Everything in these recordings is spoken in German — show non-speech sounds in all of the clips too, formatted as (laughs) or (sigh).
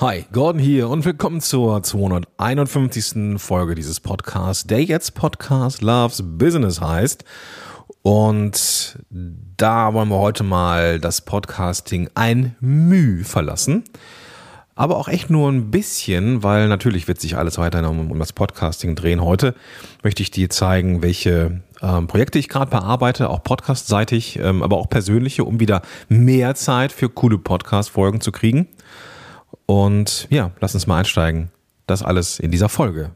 Hi, Gordon hier und willkommen zur 251. Folge dieses Podcasts, der jetzt Podcast Loves Business heißt. Und da wollen wir heute mal das Podcasting ein Müh verlassen. Aber auch echt nur ein bisschen, weil natürlich wird sich alles weiter um, um das Podcasting drehen. Heute möchte ich dir zeigen, welche ähm, Projekte ich gerade bearbeite, auch podcastseitig, ähm, aber auch persönliche, um wieder mehr Zeit für coole Podcast-Folgen zu kriegen. Und ja, lass uns mal einsteigen. Das alles in dieser Folge.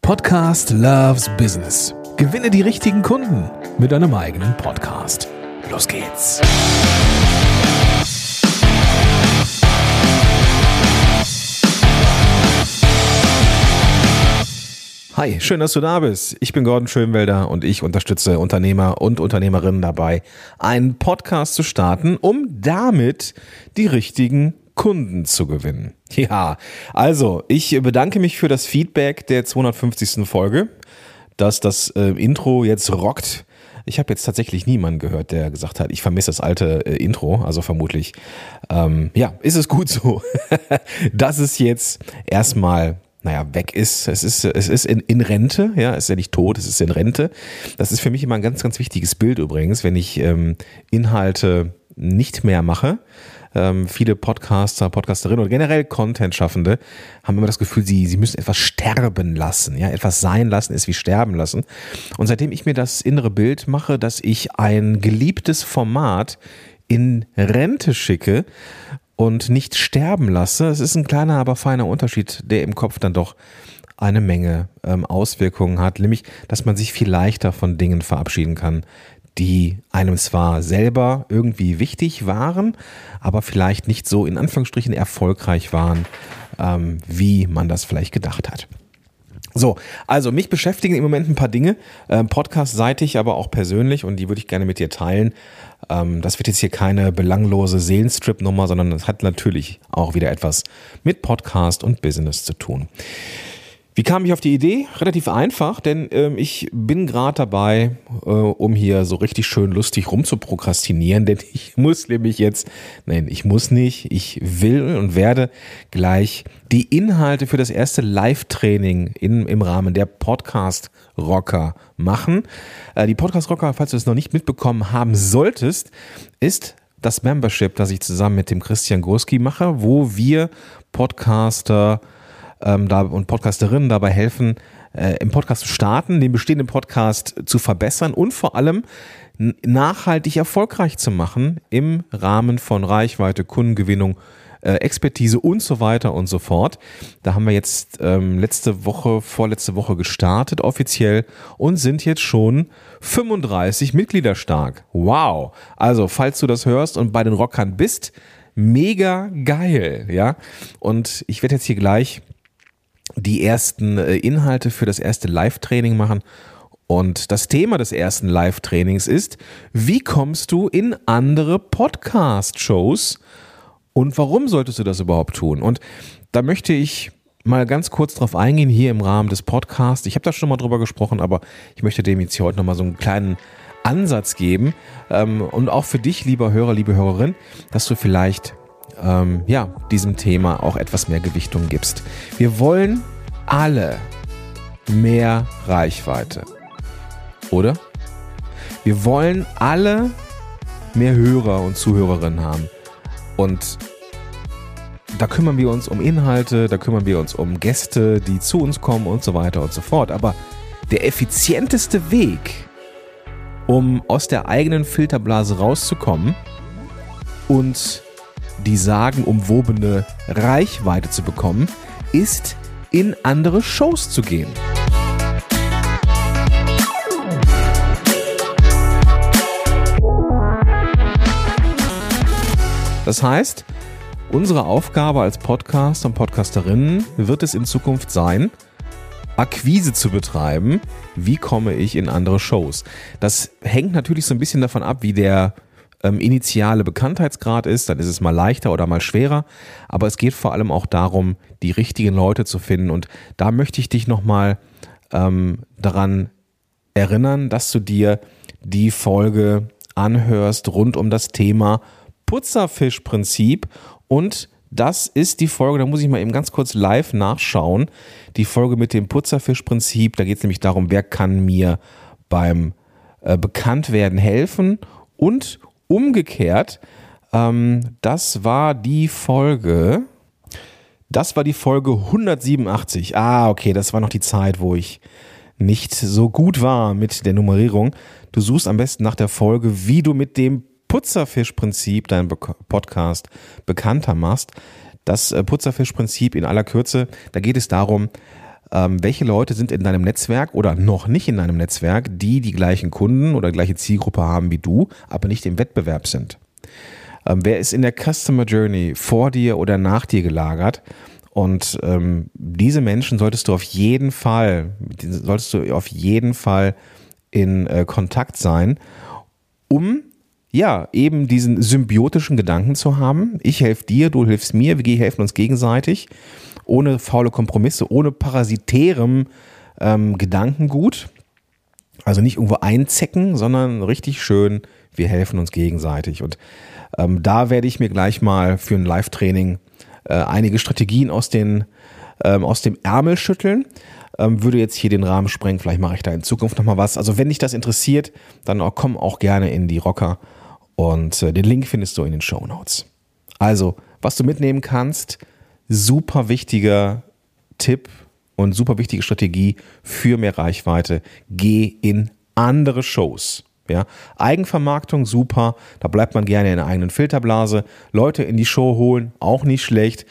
Podcast Loves Business. Gewinne die richtigen Kunden mit deinem eigenen Podcast. Los geht's. Hi, schön, dass du da bist. Ich bin Gordon Schönwelder und ich unterstütze Unternehmer und Unternehmerinnen dabei, einen Podcast zu starten, um damit die richtigen Kunden zu gewinnen. (laughs) Ja, also ich bedanke mich für das Feedback der 250. Folge, dass das äh, Intro jetzt rockt. Ich habe jetzt tatsächlich niemanden gehört, der gesagt hat, ich vermisse das alte äh, Intro. Also vermutlich, ähm, ja, ist es gut so, (laughs) dass es jetzt erstmal naja, weg ist. Es ist, es ist in, in Rente, ja, es ist ja nicht tot, es ist in Rente. Das ist für mich immer ein ganz, ganz wichtiges Bild übrigens, wenn ich ähm, Inhalte nicht mehr mache. Ähm, viele Podcaster, Podcasterinnen oder generell Content-Schaffende haben immer das Gefühl, sie, sie müssen etwas sterben lassen. Ja, etwas sein lassen ist wie sterben lassen. Und seitdem ich mir das innere Bild mache, dass ich ein geliebtes Format in Rente schicke und nicht sterben lasse. Es ist ein kleiner, aber feiner Unterschied, der im Kopf dann doch eine Menge ähm, Auswirkungen hat, nämlich, dass man sich viel leichter von Dingen verabschieden kann, die einem zwar selber irgendwie wichtig waren, aber vielleicht nicht so in Anführungsstrichen erfolgreich waren, ähm, wie man das vielleicht gedacht hat. So, also mich beschäftigen im Moment ein paar Dinge, äh, podcast-seitig, aber auch persönlich und die würde ich gerne mit dir teilen. Ähm, das wird jetzt hier keine belanglose Seelenstrip-Nummer, sondern es hat natürlich auch wieder etwas mit Podcast und Business zu tun. Wie kam ich auf die Idee? Relativ einfach, denn ähm, ich bin gerade dabei, äh, um hier so richtig schön lustig rumzuprokrastinieren, (laughs) denn ich muss nämlich jetzt, nein, ich muss nicht, ich will und werde gleich die Inhalte für das erste Live-Training im Rahmen der Podcast-Rocker machen. Äh, die Podcast-Rocker, falls du es noch nicht mitbekommen haben solltest, ist das Membership, das ich zusammen mit dem Christian Gurski mache, wo wir Podcaster ähm, da, und Podcasterinnen dabei helfen, äh, im Podcast zu starten, den bestehenden Podcast zu verbessern und vor allem nachhaltig erfolgreich zu machen im Rahmen von Reichweite, Kundengewinnung, äh, Expertise und so weiter und so fort. Da haben wir jetzt ähm, letzte Woche, vorletzte Woche gestartet offiziell und sind jetzt schon 35 Mitglieder stark. Wow! Also, falls du das hörst und bei den Rockern bist, mega geil, ja. Und ich werde jetzt hier gleich die ersten äh, Inhalte für das erste Live-Training machen. Und das Thema des ersten Live-Trainings ist, wie kommst du in andere Podcast-Shows und warum solltest du das überhaupt tun? Und da möchte ich mal ganz kurz drauf eingehen hier im Rahmen des Podcasts. Ich habe da schon mal drüber gesprochen, aber ich möchte dem jetzt hier heute nochmal so einen kleinen Ansatz geben. Ähm, und auch für dich, lieber Hörer, liebe Hörerin, dass du vielleicht ähm, ja, diesem Thema auch etwas mehr Gewichtung gibst. Wir wollen alle mehr Reichweite. Oder? Wir wollen alle mehr Hörer und Zuhörerinnen haben. Und da kümmern wir uns um Inhalte, da kümmern wir uns um Gäste, die zu uns kommen und so weiter und so fort. Aber der effizienteste Weg, um aus der eigenen Filterblase rauszukommen und die sagenumwobene Reichweite zu bekommen, ist in andere Shows zu gehen. Das heißt, unsere Aufgabe als Podcaster und Podcasterinnen wird es in Zukunft sein, Akquise zu betreiben. Wie komme ich in andere Shows? Das hängt natürlich so ein bisschen davon ab, wie der ähm, initiale Bekanntheitsgrad ist, dann ist es mal leichter oder mal schwerer. Aber es geht vor allem auch darum, die richtigen Leute zu finden. Und da möchte ich dich nochmal ähm, daran erinnern, dass du dir die Folge anhörst rund um das Thema Putzerfischprinzip und das ist die Folge, da muss ich mal eben ganz kurz live nachschauen. Die Folge mit dem Putzerfischprinzip, da geht es nämlich darum, wer kann mir beim äh, Bekanntwerden helfen und umgekehrt, ähm, das war die Folge, das war die Folge 187. Ah, okay, das war noch die Zeit, wo ich nicht so gut war mit der Nummerierung. Du suchst am besten nach der Folge, wie du mit dem Putzerfischprinzip deinen Podcast bekannter machst. Das äh, Putzerfischprinzip in aller Kürze, da geht es darum, ähm, welche Leute sind in deinem Netzwerk oder noch nicht in deinem Netzwerk, die die gleichen Kunden oder gleiche Zielgruppe haben wie du, aber nicht im Wettbewerb sind. Ähm, wer ist in der Customer Journey vor dir oder nach dir gelagert? Und ähm, diese Menschen solltest du auf jeden Fall, solltest du auf jeden Fall in äh, Kontakt sein, um ja, eben diesen symbiotischen Gedanken zu haben. Ich helfe dir, du hilfst mir, wir helfen uns gegenseitig, ohne faule Kompromisse, ohne parasitärem ähm, Gedankengut. Also nicht irgendwo einzecken, sondern richtig schön, wir helfen uns gegenseitig. Und ähm, da werde ich mir gleich mal für ein Live-Training äh, einige Strategien aus, den, ähm, aus dem Ärmel schütteln. Ähm, würde jetzt hier den Rahmen sprengen, vielleicht mache ich da in Zukunft nochmal was. Also wenn dich das interessiert, dann auch, komm auch gerne in die Rocker und äh, den Link findest du in den Show Notes. Also, was du mitnehmen kannst, super wichtiger Tipp und super wichtige Strategie für mehr Reichweite. Geh in andere Shows. Ja, Eigenvermarktung super, da bleibt man gerne in der eigenen Filterblase. Leute in die Show holen, auch nicht schlecht.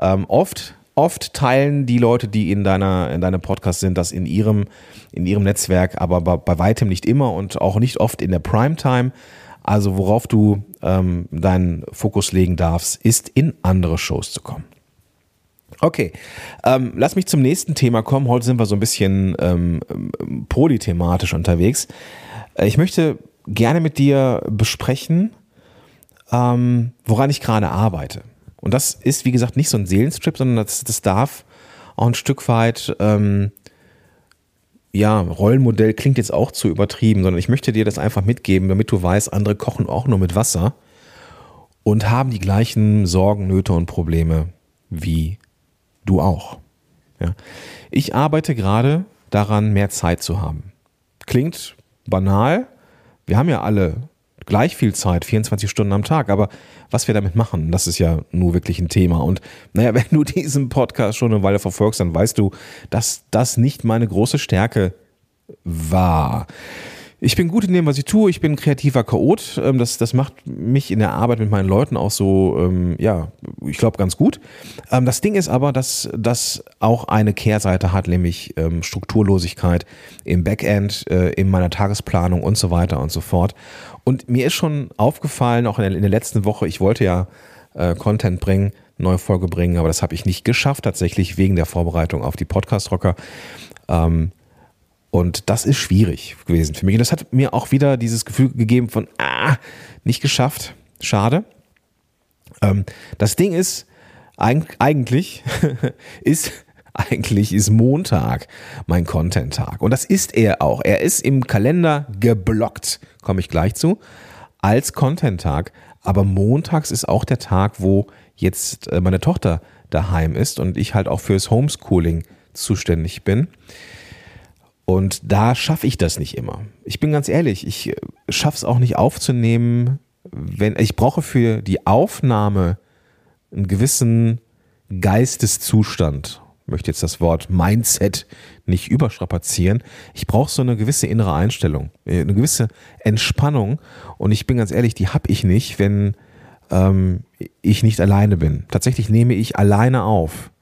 Ähm, oft, oft teilen die Leute, die in deiner, in deinem Podcast sind, das in ihrem, in ihrem Netzwerk, aber bei, bei weitem nicht immer und auch nicht oft in der Primetime. Also worauf du ähm, deinen Fokus legen darfst, ist in andere Shows zu kommen. Okay, ähm, lass mich zum nächsten Thema kommen. Heute sind wir so ein bisschen ähm, polythematisch unterwegs. Äh, ich möchte gerne mit dir besprechen, ähm, woran ich gerade arbeite. Und das ist, wie gesagt, nicht so ein Seelenstrip, sondern das, das darf auch ein Stück weit ähm, ja, Rollenmodell klingt jetzt auch zu übertrieben, sondern ich möchte dir das einfach mitgeben, damit du weißt, andere kochen auch nur mit Wasser und haben die gleichen Sorgen, Nöte und Probleme wie du auch. Ja. Ich arbeite gerade daran, mehr Zeit zu haben. Klingt banal. Wir haben ja alle gleich viel Zeit, 24 Stunden am Tag. Aber was wir damit machen, das ist ja nur wirklich ein Thema. Und naja, (laughs) wenn du diesen Podcast schon eine Weile verfolgst, dann weißt du, dass das nicht meine große Stärke war. Ich bin gut in dem, was ich tue. Ich bin ein kreativer Chaot. Ähm, das, das macht mich in der Arbeit mit meinen Leuten auch so, ähm, ja, ich glaube, ganz gut. Ähm, das Ding ist aber, dass das auch eine Kehrseite hat, nämlich Strukturlosigkeit im Backend, äh, in meiner Tagesplanung und so weiter und so fort. Und mir ist schon aufgefallen, auch in der, in der letzten Woche, ich wollte ja äh, Content bringen, neue Folge bringen, aber das habe ich nicht geschafft, tatsächlich wegen der Vorbereitung auf die Podcast-Rocker. Ähm, und das ist schwierig gewesen für mich. Und das hat mir auch wieder dieses Gefühl gegeben von, ah, nicht geschafft. Schade. Ähm, das Ding ist, eigentlich (laughs) ist eigentlich ist Montag mein Content-Tag. Und das ist er auch. Er ist im Kalender geblockt, komme ich gleich zu, als Content-Tag. Aber montags ist auch der Tag, wo jetzt äh, meine Tochter daheim ist und ich halt auch fürs Homeschooling zuständig bin. Und da schaffe ich das nicht immer. Ich bin ganz ehrlich, ich äh, schaffe es auch nicht aufzunehmen, wenn ich brauche für die Aufnahme einen gewissen Geisteszustand. Ich möchte jetzt das Wort Mindset nicht überstrapazieren. Ich brauche so eine gewisse innere Einstellung, äh, eine gewisse Entspannung. Und ich bin ganz ehrlich, die habe ich nicht, wenn ähm, ich nicht alleine bin. Tatsächlich nehme ich alleine auf.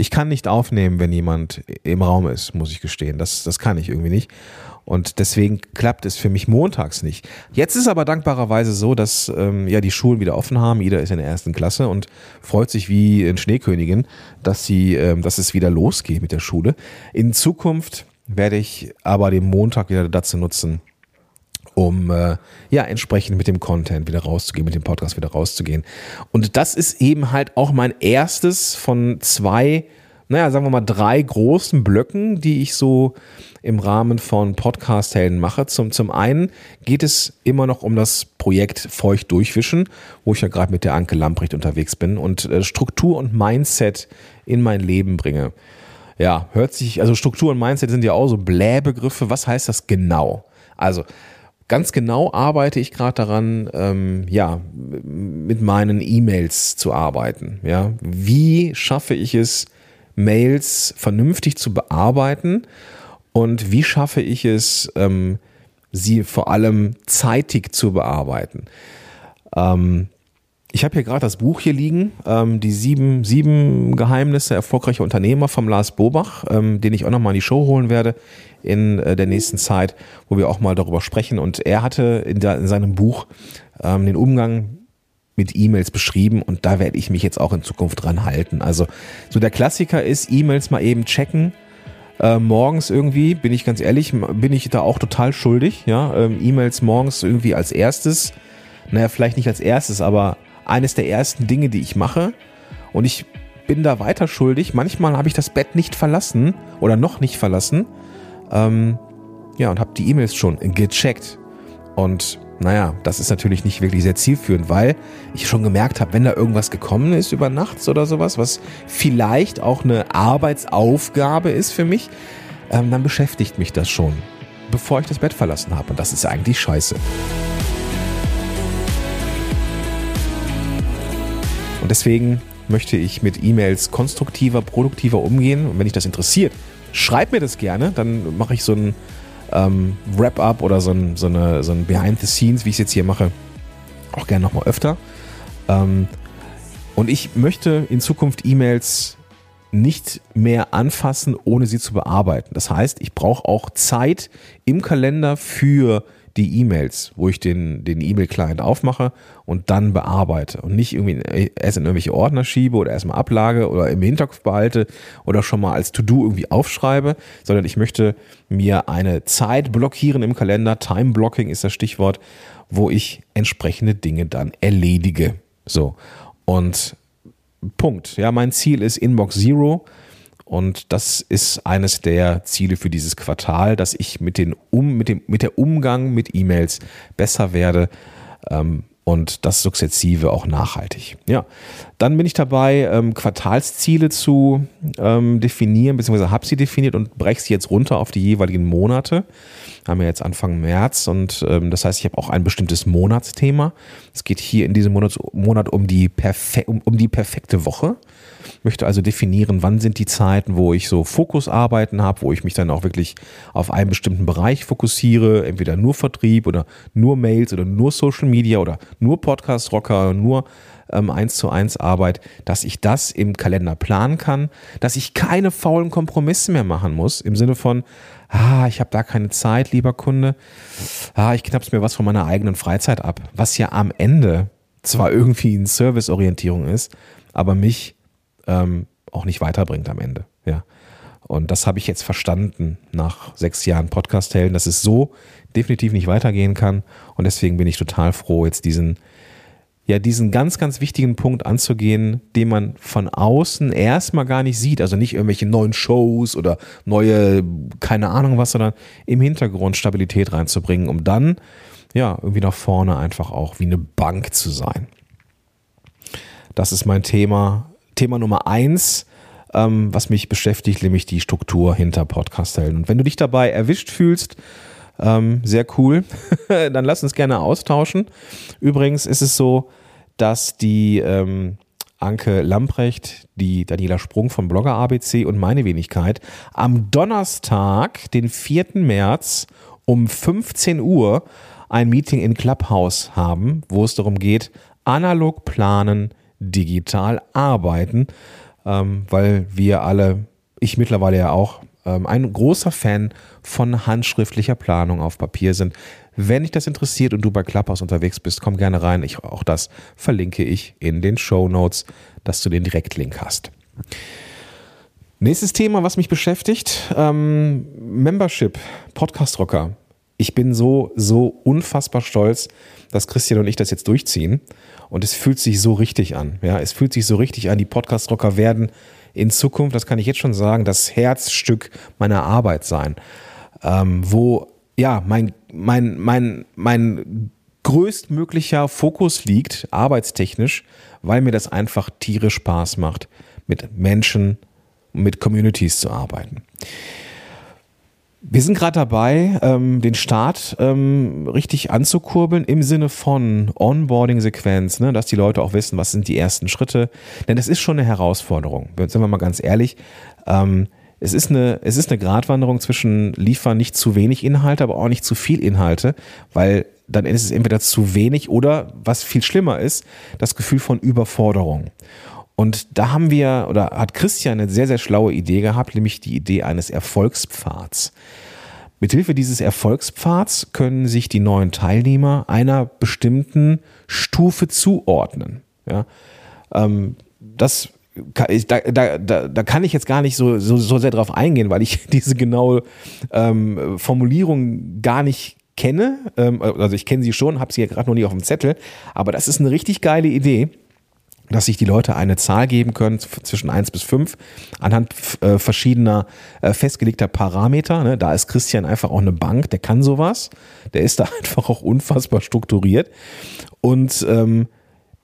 Ich kann nicht aufnehmen, wenn jemand im Raum ist, muss ich gestehen. Das, das kann ich irgendwie nicht. Und deswegen klappt es für mich montags nicht. Jetzt ist aber dankbarerweise so, dass ähm, ja die Schulen wieder offen haben. Jeder ist in der ersten Klasse und freut sich wie eine Schneekönigin, dass sie, ähm, dass es wieder losgeht mit der Schule. In Zukunft werde ich aber den Montag wieder dazu nutzen, um äh, ja entsprechend mit dem Content wieder rauszugehen, mit dem Podcast wieder rauszugehen. Und das ist eben halt auch mein erstes von zwei naja, sagen wir mal, drei großen Blöcken, die ich so im Rahmen von Podcast-Helden mache. Zum, zum einen geht es immer noch um das Projekt Feucht durchwischen, wo ich ja gerade mit der Anke Lamprecht unterwegs bin und äh, Struktur und Mindset in mein Leben bringe. Ja, hört sich, also Struktur und Mindset sind ja auch so Blähbegriffe. Was heißt das genau? Also, ganz genau arbeite ich gerade daran, ähm, ja, mit meinen E-Mails zu arbeiten. Ja, wie schaffe ich es, Mails vernünftig zu bearbeiten und wie schaffe ich es, ähm, sie vor allem zeitig zu bearbeiten? Ähm, ich habe hier gerade das Buch hier liegen, ähm, die sieben, sieben Geheimnisse erfolgreicher Unternehmer vom Lars Bobach, ähm, den ich auch nochmal in die Show holen werde in äh, der nächsten Zeit, wo wir auch mal darüber sprechen. Und er hatte in, der, in seinem Buch ähm, den Umgang mit E-Mails beschrieben und da werde ich mich jetzt auch in Zukunft dran halten. Also so der Klassiker ist E-Mails mal eben checken. Äh, morgens irgendwie, bin ich ganz ehrlich, bin ich da auch total schuldig. Ja, ähm, E-Mails morgens irgendwie als erstes. Naja, vielleicht nicht als erstes, aber eines der ersten Dinge, die ich mache. Und ich bin da weiter schuldig. Manchmal habe ich das Bett nicht verlassen oder noch nicht verlassen. Ähm, ja, und habe die E-Mails schon gecheckt. Und naja, das ist natürlich nicht wirklich sehr zielführend, weil ich schon gemerkt habe, wenn da irgendwas gekommen ist über nachts oder sowas, was vielleicht auch eine Arbeitsaufgabe ist für mich, ähm, dann beschäftigt mich das schon, bevor ich das Bett verlassen habe. Und das ist eigentlich scheiße. Und deswegen möchte ich mit E-Mails konstruktiver, produktiver umgehen. Und wenn dich das interessiert, schreib mir das gerne. Dann mache ich so ein ähm, Wrap-up oder so ein, so, so ein Behind the Scenes, wie ich es jetzt hier mache, auch gerne nochmal öfter. Ähm, und ich möchte in Zukunft E-Mails nicht mehr anfassen, ohne sie zu bearbeiten. Das heißt, ich brauche auch Zeit im Kalender für die E-Mails, wo ich den, den E-Mail-Client aufmache und dann bearbeite und nicht irgendwie erst in irgendwelche Ordner schiebe oder erstmal ablage oder im Hinterkopf behalte oder schon mal als To-Do irgendwie aufschreibe, sondern ich möchte mir eine Zeit blockieren im Kalender. Time Blocking ist das Stichwort, wo ich entsprechende Dinge dann erledige. So. Und Punkt. Ja, mein Ziel ist Inbox Zero. Und das ist eines der Ziele für dieses Quartal, dass ich mit, den um, mit, dem, mit der Umgang mit E-Mails besser werde. Ähm, und das sukzessive auch nachhaltig. Ja, dann bin ich dabei, ähm, Quartalsziele zu ähm, definieren, beziehungsweise habe sie definiert und breche sie jetzt runter auf die jeweiligen Monate. Wir haben ja jetzt Anfang März und ähm, das heißt, ich habe auch ein bestimmtes Monatsthema. Es geht hier in diesem Monat, Monat um, die um, um die perfekte Woche möchte also definieren, wann sind die Zeiten, wo ich so Fokusarbeiten habe, wo ich mich dann auch wirklich auf einen bestimmten Bereich fokussiere, entweder nur Vertrieb oder nur Mails oder nur Social Media oder nur Podcast Rocker, nur ähm, 1 zu 1 Arbeit, dass ich das im Kalender planen kann, dass ich keine faulen Kompromisse mehr machen muss, im Sinne von, ah, ich habe da keine Zeit, lieber Kunde, ah, ich knapp's mir was von meiner eigenen Freizeit ab, was ja am Ende zwar irgendwie eine Serviceorientierung ist, aber mich ähm, auch nicht weiterbringt am Ende. Ja. Und das habe ich jetzt verstanden nach sechs Jahren Podcast-Helden, dass es so definitiv nicht weitergehen kann. Und deswegen bin ich total froh, jetzt diesen, ja, diesen ganz, ganz wichtigen Punkt anzugehen, den man von außen erstmal gar nicht sieht. Also nicht irgendwelche neuen Shows oder neue, keine Ahnung was, sondern im Hintergrund Stabilität reinzubringen, um dann, ja, irgendwie nach vorne einfach auch wie eine Bank zu sein. Das ist mein Thema Thema Nummer eins, ähm, was mich beschäftigt, nämlich die Struktur hinter Podcast-Helden. Und wenn du dich dabei erwischt fühlst, ähm, sehr cool, (laughs) dann lass uns gerne austauschen. Übrigens ist es so, dass die ähm, Anke Lamprecht, die Daniela Sprung vom Blogger ABC und meine Wenigkeit am Donnerstag, den 4. März um 15 Uhr ein Meeting in Clubhouse haben, wo es darum geht, analog planen, digital arbeiten, ähm, weil wir alle, ich mittlerweile ja auch, ähm, ein großer Fan von handschriftlicher Planung auf Papier sind. Wenn dich das interessiert und du bei Clubhouse unterwegs bist, komm gerne rein. Ich, auch das verlinke ich in den Show Notes, dass du den Direktlink hast. Nächstes Thema, was mich beschäftigt, ähm, Membership, Podcast Rocker. Ich bin so, so unfassbar stolz, dass Christian und ich das jetzt durchziehen. Und es fühlt sich so richtig an. Ja, es fühlt sich so richtig an. Die Podcast-Rocker werden in Zukunft, das kann ich jetzt schon sagen, das Herzstück meiner Arbeit sein. Ähm, wo, ja, mein, mein, mein, mein größtmöglicher Fokus liegt, arbeitstechnisch, weil mir das einfach tierisch Spaß macht, mit Menschen, mit Communities zu arbeiten. Wir sind gerade dabei, ähm, den Start ähm, richtig anzukurbeln im Sinne von Onboarding-Sequenz, ne, dass die Leute auch wissen, was sind die ersten Schritte. Denn das ist schon eine Herausforderung. Sind wir mal ganz ehrlich. Ähm, es ist eine, es ist eine Gratwanderung zwischen liefern nicht zu wenig Inhalte, aber auch nicht zu viel Inhalte, weil dann ist es entweder zu wenig oder, was viel schlimmer ist, das Gefühl von Überforderung. Und da haben wir, oder hat Christian eine sehr, sehr schlaue Idee gehabt, nämlich die Idee eines Erfolgspfads. Mithilfe dieses Erfolgspfads können sich die neuen Teilnehmer einer bestimmten Stufe zuordnen. Ja, ähm, das da, da, da, da kann ich jetzt gar nicht so, so, so sehr drauf eingehen, weil ich (laughs) diese genaue ähm, Formulierung gar nicht kenne. Ähm, also ich kenne sie schon, habe sie ja gerade noch nie auf dem Zettel, aber das ist eine richtig geile Idee dass sich die Leute eine Zahl geben können zwischen 1 bis 5 anhand äh, verschiedener äh, festgelegter Parameter. Ne? Da ist Christian einfach auch eine Bank, der kann sowas. Der ist da (laughs) einfach auch unfassbar strukturiert. Und ähm,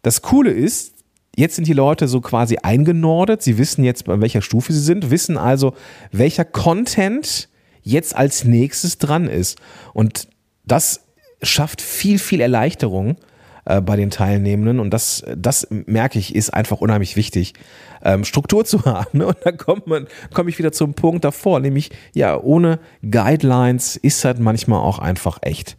das Coole ist, jetzt sind die Leute so quasi eingenordet. Sie wissen jetzt, bei welcher Stufe sie sind, wissen also, welcher Content jetzt als nächstes dran ist. Und das schafft viel, viel Erleichterung äh, bei den Teilnehmenden. Und das, das merke ich, ist einfach unheimlich wichtig, ähm, Struktur (laughs) zu haben. Und da kommt man, komme ich wieder zum Punkt davor, nämlich, ja, ohne Guidelines ist halt manchmal auch einfach echt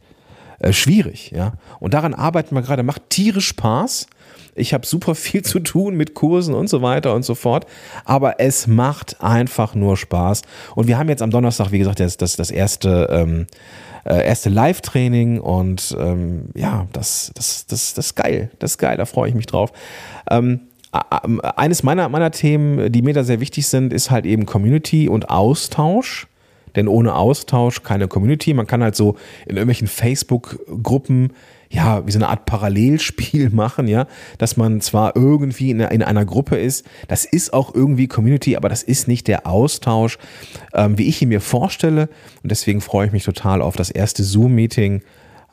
äh, schwierig, ja. Und daran arbeiten wir gerade, macht tierisch Spaß. Ich habe super viel zu tun mit Kursen und so weiter und so fort. Aber es macht einfach nur Spaß. Und wir haben jetzt am Donnerstag, wie gesagt, das, das, das erste ähm, äh, erste Live-Training und ähm, ja, das, das, das, das ist geil. Das ist geil, da freue ich mich drauf. Ähm, eines meiner, meiner Themen, die mir da sehr wichtig sind, ist halt eben Community und Austausch. Denn ohne Austausch keine Community. Man kann halt so in irgendwelchen Facebook-Gruppen ja, wie so eine Art Parallelspiel (laughs) machen, ja, dass man zwar irgendwie in, in einer Gruppe ist, das ist auch irgendwie Community, aber das ist nicht der Austausch, ähm, wie ich ihn mir vorstelle. Und deswegen freue ich mich total auf das erste Zoom-Meeting,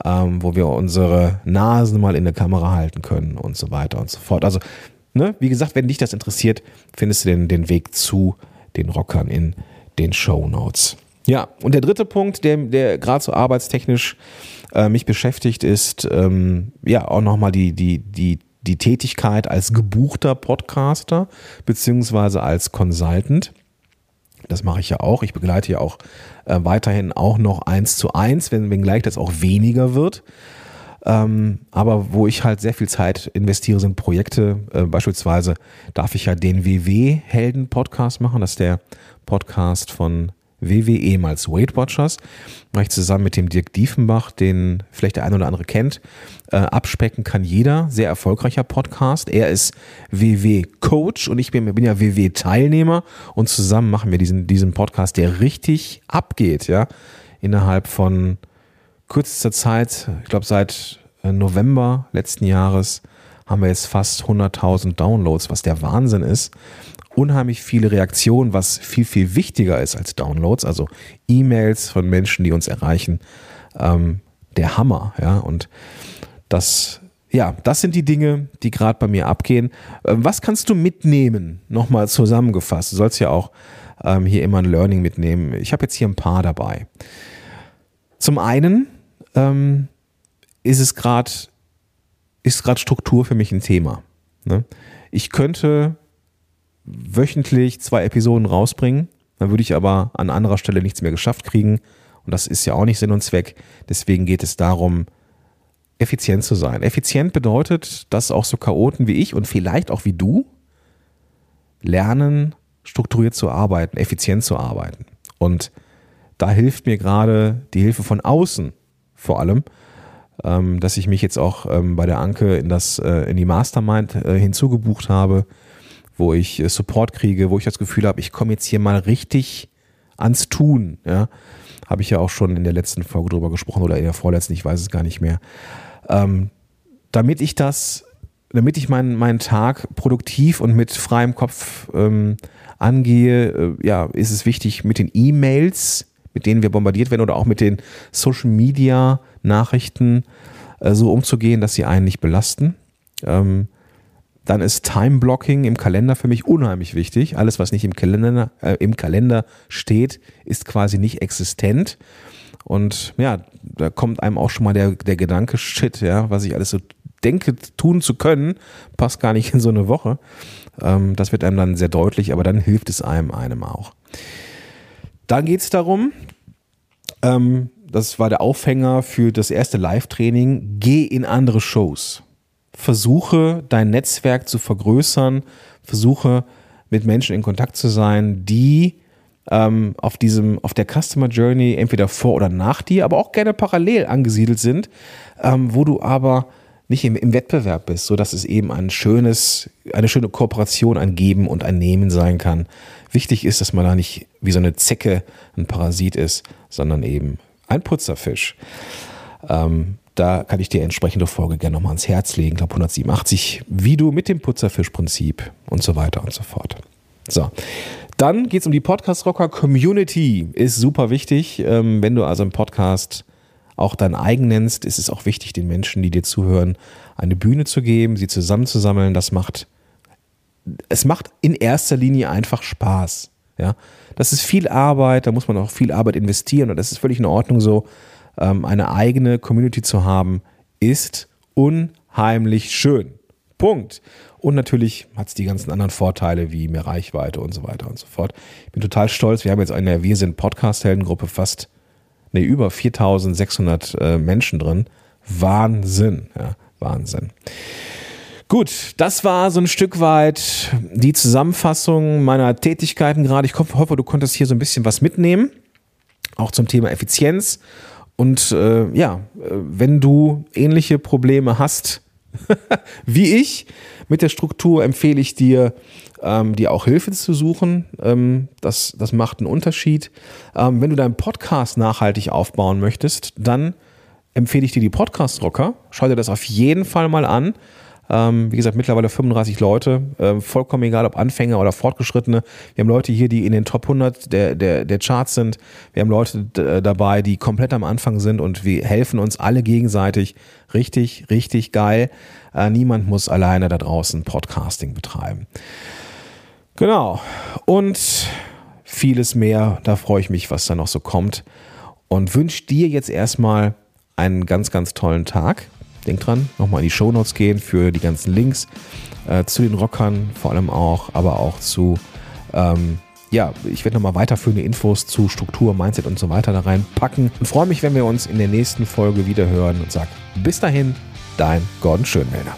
ähm, wo wir unsere Nasen mal in der Kamera halten können und so weiter und so fort. Also, ne, wie gesagt, wenn dich das interessiert, findest du den, den Weg zu den Rockern in den Show Notes. Ja, und der dritte Punkt, der, der gerade so arbeitstechnisch äh, mich beschäftigt, ist ähm, ja auch nochmal die, die, die, die Tätigkeit als gebuchter Podcaster beziehungsweise als Consultant. Das mache ich ja auch. Ich begleite ja auch äh, weiterhin auch noch eins zu eins, wenn, wenn gleich das auch weniger wird. Ähm, aber wo ich halt sehr viel Zeit investiere, sind Projekte. Äh, beispielsweise darf ich ja den WW-Helden-Podcast machen. Das ist der Podcast von WW, ehemals Weight Watchers, mache ich zusammen mit dem Dirk Diefenbach, den vielleicht der eine oder andere kennt. Äh, abspecken kann jeder, sehr erfolgreicher Podcast. Er ist WW Coach und ich bin, bin ja WW Teilnehmer und zusammen machen wir diesen, diesen Podcast, der richtig abgeht, ja. Innerhalb von kürzester Zeit, ich glaube seit äh, November letzten Jahres, haben wir jetzt fast 100.000 Downloads, was der Wahnsinn ist unheimlich viele Reaktionen, was viel, viel wichtiger ist als Downloads, also E-Mails von Menschen, die uns erreichen. Ähm, der Hammer, ja. Und das, ja, das sind die Dinge, die gerade bei mir abgehen. Ähm, was kannst du mitnehmen? Nochmal zusammengefasst. Du sollst ja auch ähm, hier immer ein Learning mitnehmen. Ich habe jetzt hier ein paar dabei. Zum einen ähm, ist es gerade ist gerade Struktur für mich ein Thema. Ne? Ich könnte wöchentlich zwei Episoden rausbringen. Dann würde ich aber an anderer Stelle nichts mehr geschafft kriegen. Und das ist ja auch nicht Sinn und Zweck. Deswegen geht es darum, effizient zu sein. Effizient bedeutet, dass auch so Chaoten wie ich und vielleicht auch wie du lernen, strukturiert zu arbeiten, effizient zu arbeiten. Und da hilft mir gerade die Hilfe von außen vor allem, ähm, dass ich mich jetzt auch ähm, bei der Anke in, das, äh, in die Mastermind äh, hinzugebucht habe wo ich äh, Support kriege, wo ich das Gefühl habe, ich komme jetzt hier mal richtig ans Tun. Ja? Habe ich ja auch schon in der letzten Folge drüber gesprochen oder in der vorletzten, ich weiß es gar nicht mehr. Ähm, damit ich das, damit ich meinen, meinen Tag produktiv und mit freiem Kopf ähm, angehe, äh, ja, ist es wichtig mit den E-Mails, mit denen wir bombardiert werden oder auch mit den Social Media Nachrichten äh, so umzugehen, dass sie einen nicht belasten. Ähm, dann ist Time Blocking im Kalender für mich unheimlich wichtig. Alles, was nicht im Kalender, äh, im Kalender steht, ist quasi nicht existent. Und ja, da kommt einem auch schon mal der, der Gedanke, shit, ja, was ich alles so denke, tun zu können, passt gar nicht in so eine Woche. Ähm, das wird einem dann sehr deutlich, aber dann hilft es einem einem auch. Dann geht es darum, ähm, das war der Aufhänger für das erste Live-Training, geh in andere Shows versuche dein Netzwerk zu vergrößern, versuche mit Menschen in Kontakt zu sein, die ähm, auf diesem, auf der Customer Journey entweder vor oder nach dir, aber auch gerne parallel angesiedelt sind, ähm, wo du aber nicht im, im Wettbewerb bist, so dass es eben ein schönes, eine schöne Kooperation, ein Geben und ein Nehmen sein kann. Wichtig ist, dass man da nicht wie so eine Zecke ein Parasit ist, sondern eben ein Putzerfisch. Ähm, da kann ich dir entsprechende Folge gerne nochmal ans Herz legen, ich glaube 187, wie du mit dem Putzerfischprinzip und so weiter und so fort. So, dann geht es um die Podcast-Rocker Community. Ist super wichtig. Ähm, wenn du also einen Podcast auch dein eigen nennst, ist es auch wichtig, den Menschen, die dir zuhören, eine Bühne zu geben, sie zusammenzusammeln. Das macht, es macht in erster Linie einfach Spaß. Ja, das ist viel Arbeit, da muss man auch viel Arbeit investieren und das ist völlig in Ordnung so ähm, eine eigene Community zu haben, ist unheimlich schön. Punkt. Und natürlich hat es die ganzen anderen Vorteile wie mehr Reichweite und so weiter und so fort. Ich bin total stolz. Wir haben jetzt in der Wir sind Podcast-Heldengruppe fast, ne, über 4600 äh, Menschen drin. Wahnsinn, ja, Wahnsinn. Gut, das war so ein Stück weit die Zusammenfassung meiner Tätigkeiten gerade. Ich hoffe, du konntest hier so ein bisschen was mitnehmen, auch zum Thema Effizienz und äh, ja, äh, wenn du ähnliche Probleme hast (laughs) wie ich mit der Struktur, empfehle ich dir, ähm, dir auch Hilfe zu suchen. Ähm, das, das macht einen Unterschied. Ähm, wenn du deinen Podcast nachhaltig aufbauen möchtest, dann empfehle ich dir die Podcast Rocker. Schau dir das auf jeden Fall mal an. Ähm, wie gesagt, mittlerweile 35 Leute, ähm, vollkommen egal, ob Anfänger oder Fortgeschrittene. Wir haben Leute hier, die in den Top 100 der, der, der Charts sind. Wir haben Leute äh, dabei, die komplett am Anfang sind und wir helfen uns alle gegenseitig. Richtig, richtig geil. Äh, niemand muss alleine da draußen Podcasting betreiben. Genau. Und vieles mehr. Da freue ich mich, was da noch so kommt. Und wünsche dir jetzt erstmal einen ganz, ganz tollen Tag. Denk dran, nochmal in die Shownotes gehen für die ganzen Links äh, zu den Rockern vor allem auch, aber auch zu, ähm, ja, ich werde nochmal weiterführende Infos zu Struktur, Mindset und so weiter da reinpacken. Und freue mich, wenn wir uns in der nächsten Folge wieder hören und sag bis dahin, dein Gordon Schönwälder.